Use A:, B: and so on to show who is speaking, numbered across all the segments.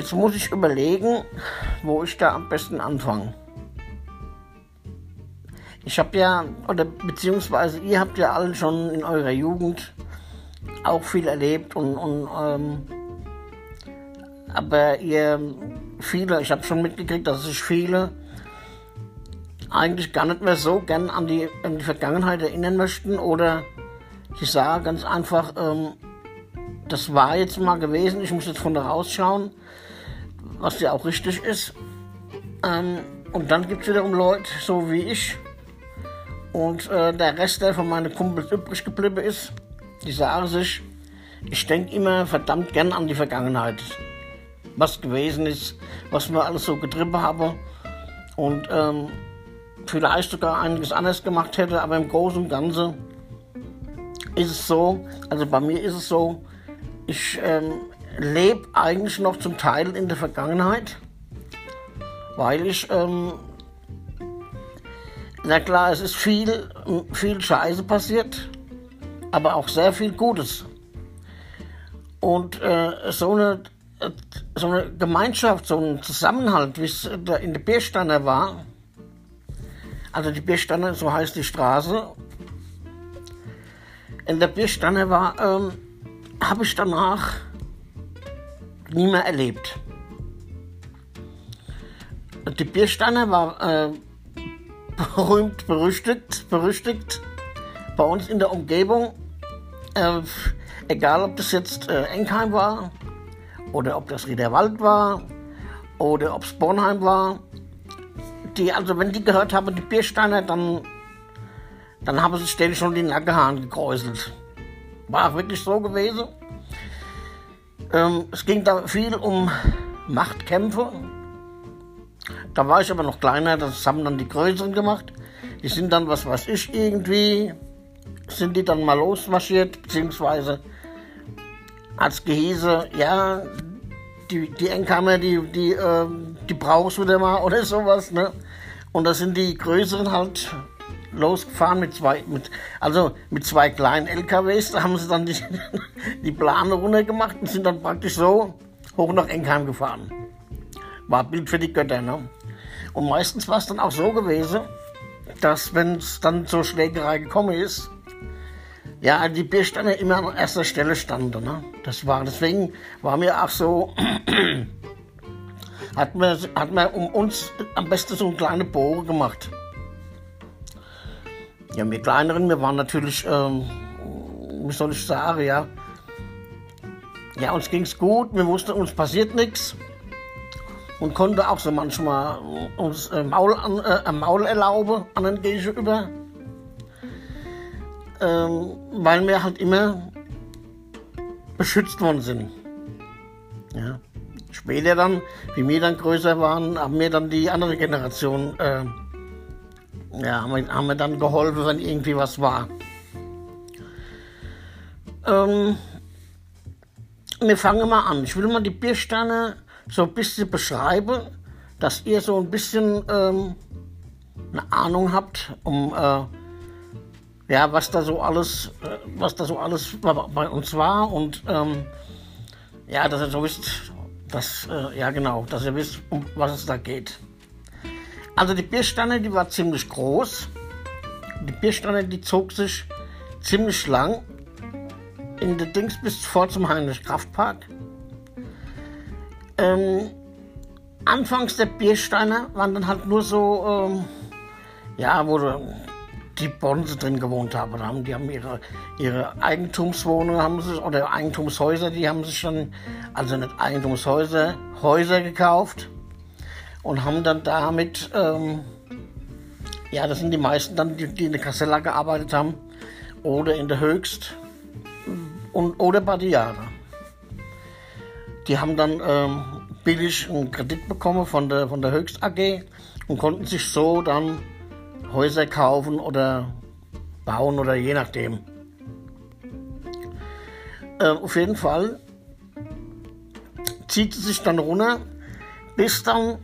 A: Jetzt muss ich überlegen, wo ich da am besten anfange. Ich habe ja, oder beziehungsweise ihr habt ja alle schon in eurer Jugend auch viel erlebt und, und ähm, aber ihr viele, ich habe schon mitgekriegt, dass sich viele eigentlich gar nicht mehr so gern an die, an die Vergangenheit erinnern möchten oder sie sagen ganz einfach, ähm, das war jetzt mal gewesen, ich muss jetzt von da rausschauen, was ja auch richtig ist. Ähm, und dann gibt es wiederum Leute, so wie ich, und äh, der Rest, der von meinen Kumpels übrig geblieben ist, die sagen sich, ich denke immer verdammt gern an die Vergangenheit. Was gewesen ist, was wir alles so getrieben haben. Und ähm, vielleicht sogar einiges anders gemacht hätte, aber im Großen und Ganzen ist es so, also bei mir ist es so, ich ähm, lebe eigentlich noch zum Teil in der Vergangenheit, weil ich, ähm, na klar, es ist viel, viel Scheiße passiert, aber auch sehr viel Gutes. Und äh, so, eine, so eine Gemeinschaft, so ein Zusammenhalt, wie es in der Biersteiner war, also die Biersteiner, so heißt die Straße, in der Biersteiner war, ähm, habe ich danach nie mehr erlebt. Die Biersteiner war äh, berühmt, berüchtigt, berüchtigt bei uns in der Umgebung. Äh, egal, ob das jetzt äh, Enkheim war oder ob das Riederwald war oder ob es Bornheim war. Die, also wenn die gehört haben, die Biersteiner, dann, dann haben sie ständig schon die Nackenhaaren gekräuselt. War wirklich so gewesen. Ähm, es ging da viel um Machtkämpfe. Da war ich aber noch kleiner, das haben dann die Größeren gemacht. Die sind dann, was weiß ich, irgendwie, sind die dann mal losmarschiert, beziehungsweise als Gehese, ja, die, die Endkammer, die, die, äh, die brauchst du wieder mal oder sowas, ne? Und da sind die Größeren halt losgefahren mit zwei, mit, also mit zwei kleinen LKWs. Da haben sie dann die, die Plane runtergemacht und sind dann praktisch so hoch nach Enkheim gefahren. War Bild für die Götter, ne? Und meistens war es dann auch so gewesen, dass wenn es dann zur Schlägerei gekommen ist, ja, die Bierstange immer an erster Stelle standen. Ne? Das war, deswegen war mir auch so, hat man, hat man um uns am besten so eine kleine Bogen gemacht. Ja, wir kleineren, wir waren natürlich, ähm, wie soll ich sagen, ja. Ja, uns ging's gut, wir wussten, uns passiert nichts. Und konnte auch so manchmal uns äh, Maul, an, äh, Maul erlauben an den Gegenüber. Ähm, weil wir halt immer beschützt worden sind. Ja. Später dann, wie wir dann größer waren, haben wir dann die andere Generation äh, ja, haben wir, haben wir dann geholfen, wenn irgendwie was war. Ähm, wir fangen mal an. Ich will mal die Biersterne so ein bisschen beschreiben, dass ihr so ein bisschen ähm, eine Ahnung habt, um äh, ja, was da so alles, äh, was da so alles bei uns war und ähm, ja, dass ihr so wisst, dass, äh, ja genau, dass ihr wisst, um was es da geht. Also die Bierstanne, die war ziemlich groß. Die Bierstanne, die zog sich ziemlich lang in der Dings bis vor zum Heinrich Kraftpark. Ähm, anfangs der Biersteine waren dann halt nur so, ähm, ja, wo die Bonse drin gewohnt haben. Die haben ihre, ihre Eigentumswohnungen haben sich, oder Eigentumshäuser, die haben sich dann, also nicht Eigentumshäuser, Häuser gekauft und haben dann damit, ähm, ja, das sind die meisten dann, die, die in der Kassella gearbeitet haben oder in der Höchst und, oder Jahre. Die haben dann ähm, billig einen Kredit bekommen von der, von der Höchst AG und konnten sich so dann Häuser kaufen oder bauen oder je nachdem. Äh, auf jeden Fall zieht sie sich dann runter, bis dann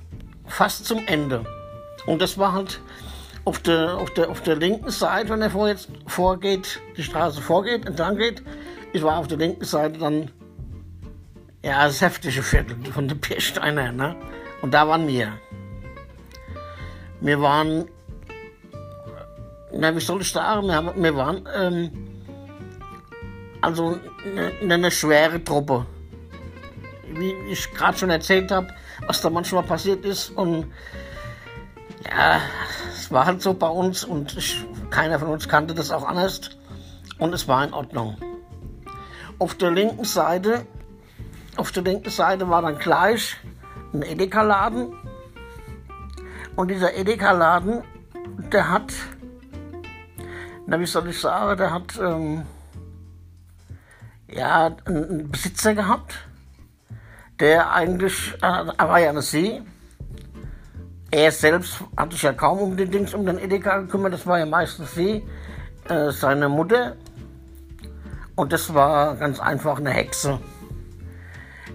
A: fast zum Ende. Und das war halt auf der, auf der, auf der linken Seite, wenn er vor jetzt vorgeht, die Straße vorgeht, entlang geht, ich war auf der linken Seite dann Ja, das heftige Viertel von der Biersteiner, ne? Und da waren wir. Wir waren, na, wie soll ich sagen, wir, haben, wir waren, ähm, also eine, eine schwere Truppe. Wie ich gerade schon erzählt habe, was da manchmal passiert ist. Und ja, es war halt so bei uns und ich, keiner von uns kannte das auch anders. Und es war in Ordnung. Auf der linken Seite, auf der linken Seite war dann gleich ein Edeka-Laden. Und dieser Edeka-Laden, der hat, na wie soll ich sagen, der hat ähm, ja einen Besitzer gehabt, der eigentlich, äh, er war ja eine See. Er selbst hat sich ja kaum um den Dings, um den Edeka gekümmert, das war ja meistens sie, äh, seine Mutter. Und das war ganz einfach eine Hexe.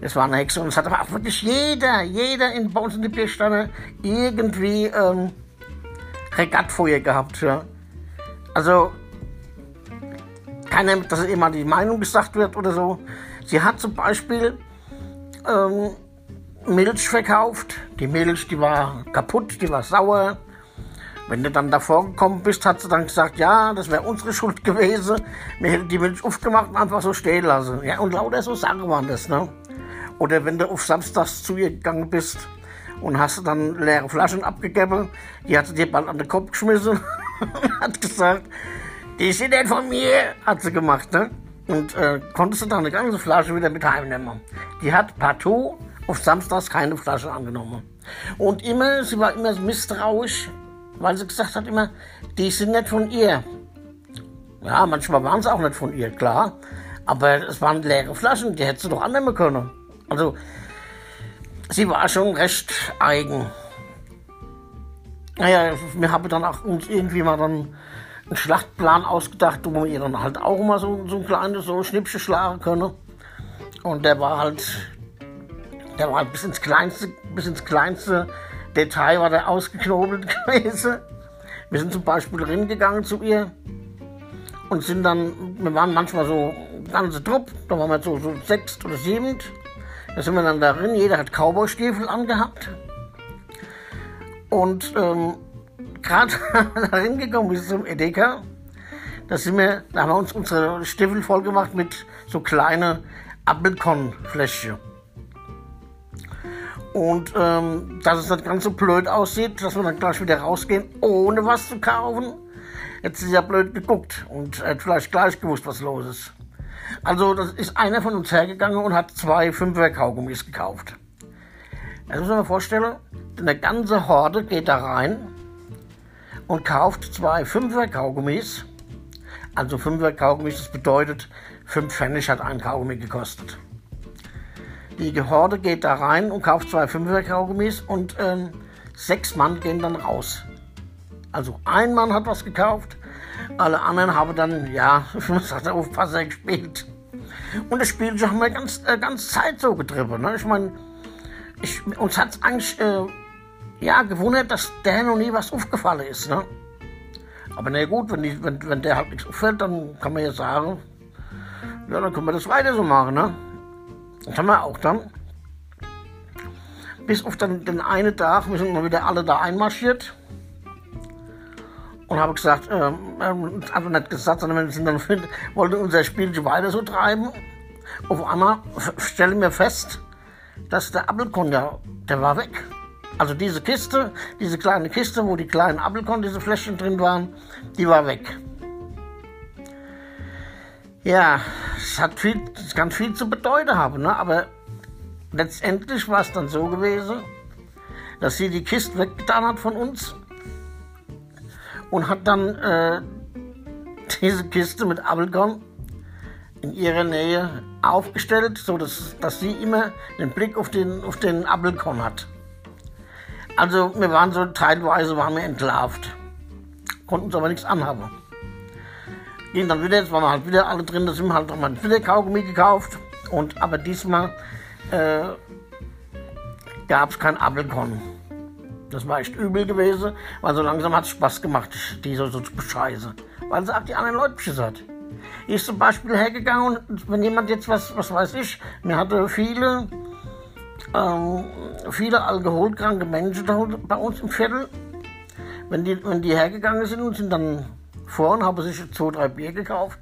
A: Das war eine Hexe und es hat aber auch wirklich jeder, jeder in, bei uns in der Bierstange irgendwie ähm, Regattfeuer gehabt. Ja. Also, keiner, dass immer die Meinung gesagt wird oder so. Sie hat zum Beispiel ähm, Milch verkauft. Die Milch, die war kaputt, die war sauer. Wenn du dann davor gekommen bist, hat sie dann gesagt, ja, das wäre unsere Schuld gewesen. Wir hätten die Milch aufgemacht und einfach so stehen lassen. Ja, und lauter so Sachen waren das, ne? Oder wenn du auf Samstags zu ihr gegangen bist und hast dann leere Flaschen abgegeben, die hat sie dir bald an den Kopf geschmissen und hat gesagt, die sind nicht von mir, hat sie gemacht, ne? Und äh, konntest du dann eine ganze Flasche wieder mit heimnehmen. Die hat partout auf Samstags keine Flasche angenommen. Und immer, sie war immer misstrauisch, weil sie gesagt hat immer, die sind nicht von ihr. Ja, manchmal waren sie auch nicht von ihr, klar. Aber es waren leere Flaschen, die hätte sie doch annehmen können. Also, sie war schon recht eigen. Naja, wir haben dann auch uns irgendwie mal dann einen Schlachtplan ausgedacht, wo wir dann halt auch mal so, so ein kleines so Schnippchen schlagen können. Und der war halt, der war halt bis ins kleinste, bis ins kleinste Detail war der ausgeknobelt gewesen. Wir sind zum Beispiel hingegangen zu ihr und sind dann, wir waren manchmal so ganze Trupp, da waren wir so, so sechs oder sieben. Da sind wir dann darin, jeder hat Cowboy-Stiefel angehabt. Und ähm, gerade darin gekommen bis zum Edeka, da sind wir, da haben wir uns unsere Stiefel voll gemacht mit so kleinen Apfelkornfläschchen. Und ähm, dass es nicht ganz so blöd aussieht, dass wir dann gleich wieder rausgehen, ohne was zu kaufen. Jetzt ist ja blöd geguckt und hat vielleicht gleich gewusst, was los ist. Also, das ist einer von uns hergegangen und hat zwei Fünfer-Kaugummis gekauft. Das muss man sich vorstellen, eine ganze Horde geht da rein und kauft zwei Fünfer-Kaugummis. Also Fünfer-Kaugummis, das bedeutet, fünf Pfennig hat ein Kaugummi gekostet. Die Horde geht da rein und kauft zwei Fünfer-Kaugummis und ähm, sechs Mann gehen dann raus. Also ein Mann hat was gekauft, alle anderen haben dann, ja, ich sagt der Aufpasser gespielt. Und das Spiel haben wir ganz, äh, ganz Zeit so getrieben. Ne? Ich meine, ich, uns hat es eigentlich äh, ja, gewundert, dass der noch nie was aufgefallen ist. Ne? Aber na gut, wenn, die, wenn, wenn der halt nichts auffällt, dann kann man ja sagen, ja, dann können wir das weiter so machen. Ne? Das haben wir auch dann. Bis auf den, den einen Tag, wir sind dann wieder alle da einmarschiert. Und habe gesagt, ähm, also nicht gesagt, sondern wir sind dann wollten unser Spielchen weiter so treiben. Auf einmal stelle mir fest, dass der Apfelkorn, ja, der war weg. Also diese Kiste, diese kleine Kiste, wo die kleinen Apfelkorn, diese Fläschchen drin waren, die war weg. Ja, es hat viel, es kann viel zu bedeuten haben, ne? aber letztendlich war es dann so gewesen, dass sie die Kiste weggetan hat von uns und hat dann äh, diese Kiste mit Apfelkorn in ihrer Nähe aufgestellt, so dass, dass sie immer den Blick auf den, auf den Apfelkorn hat. Also wir waren so teilweise waren wir entlarvt, konnten uns aber nichts anhaben gehen dann wieder, jetzt waren wir halt wieder alle drin, da sind wir halt nochmal wieder Kaugummi gekauft. Und, aber diesmal äh, gab es kein Apfelkorn. Das war echt übel gewesen, weil so langsam hat es Spaß gemacht, die so, so zu bescheißen. Weil sie auch die anderen Leute beschissen hat. Ist zum Beispiel hergegangen und wenn jemand jetzt was, was weiß ich, mir hatte viele, ähm, viele alkoholkranke Menschen bei uns im Viertel, wenn die, wenn die hergegangen sind und sind dann vor und haben sich zwei, drei Bier gekauft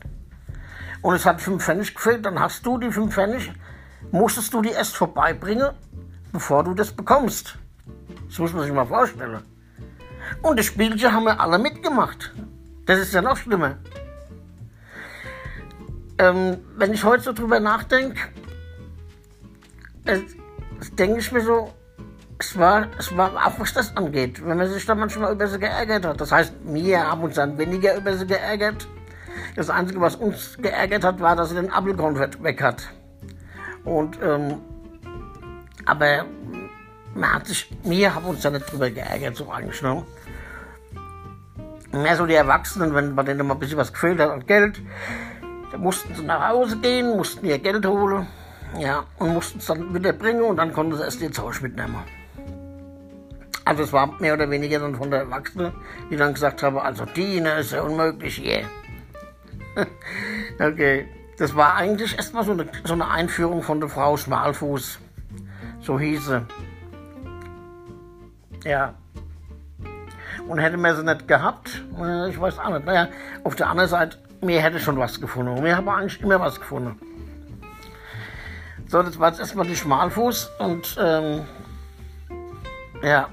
A: und es hat fünf Pfennig gefehlt, dann hast du die fünf Pfennig, musstest du die erst vorbeibringen, bevor du das bekommst. Das muss man sich mal vorstellen. Und das Spielchen haben wir alle mitgemacht. Das ist ja noch schlimmer. Ähm, wenn ich heute so drüber nachdenke, denke ich mir so, es war, es war auch was das angeht, wenn man sich da manchmal über sie geärgert hat. Das heißt, wir haben uns dann weniger über sie geärgert. Das Einzige, was uns geärgert hat, war, dass sie den Apfelkorn weg hat. Und, ähm, aber man hat sich, wir haben uns da nicht drüber geärgert, so eigentlich, ne? Mehr so die Erwachsenen, wenn bei denen mal ein bisschen was gefehlt hat an Geld, da mussten sie nach Hause gehen, mussten ihr Geld holen, ja, und mussten es dann wieder bringen und dann konnten sie erst ihr Zeug mitnehmen. Also es war mehr oder weniger dann von der Erwachsenen, die dann gesagt haben, also die ne, ist ja unmöglich hier. okay, das war eigentlich erstmal so eine, so eine Einführung von der Frau Schmalfuß. So hieß sie. Ja. Und hätte man sie nicht gehabt, äh, ich weiß auch nicht. Naja, auf der anderen Seite, mir hätte schon was gefunden. Mir habe eigentlich immer was gefunden. So, das war jetzt erstmal die Schmalfuß und ähm, ja,